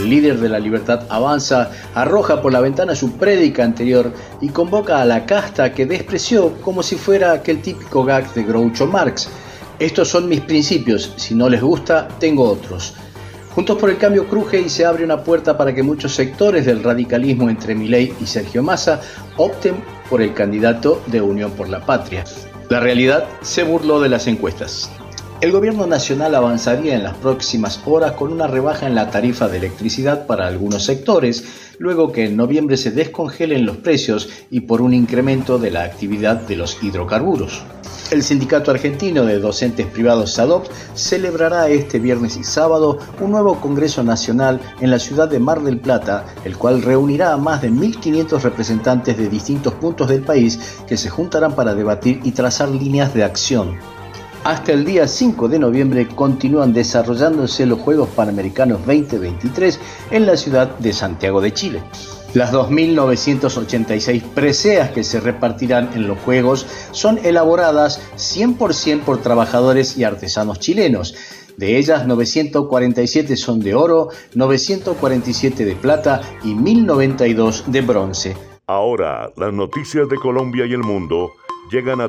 líder de la libertad avanza, arroja por la ventana su prédica anterior y convoca a la casta que despreció como si fuera aquel típico gag de Groucho Marx. Estos son mis principios, si no les gusta, tengo otros. Juntos por el Cambio cruje y se abre una puerta para que muchos sectores del radicalismo entre Milei y Sergio Massa opten por el candidato de Unión por la Patria. La realidad se burló de las encuestas. El gobierno nacional avanzaría en las próximas horas con una rebaja en la tarifa de electricidad para algunos sectores, luego que en noviembre se descongelen los precios y por un incremento de la actividad de los hidrocarburos. El Sindicato Argentino de Docentes Privados SADOP celebrará este viernes y sábado un nuevo Congreso Nacional en la ciudad de Mar del Plata, el cual reunirá a más de 1.500 representantes de distintos puntos del país que se juntarán para debatir y trazar líneas de acción. Hasta el día 5 de noviembre continúan desarrollándose los Juegos Panamericanos 2023 en la ciudad de Santiago de Chile. Las 2.986 preseas que se repartirán en los Juegos son elaboradas 100% por trabajadores y artesanos chilenos. De ellas, 947 son de oro, 947 de plata y 1092 de bronce. Ahora, las noticias de Colombia y el mundo llegan a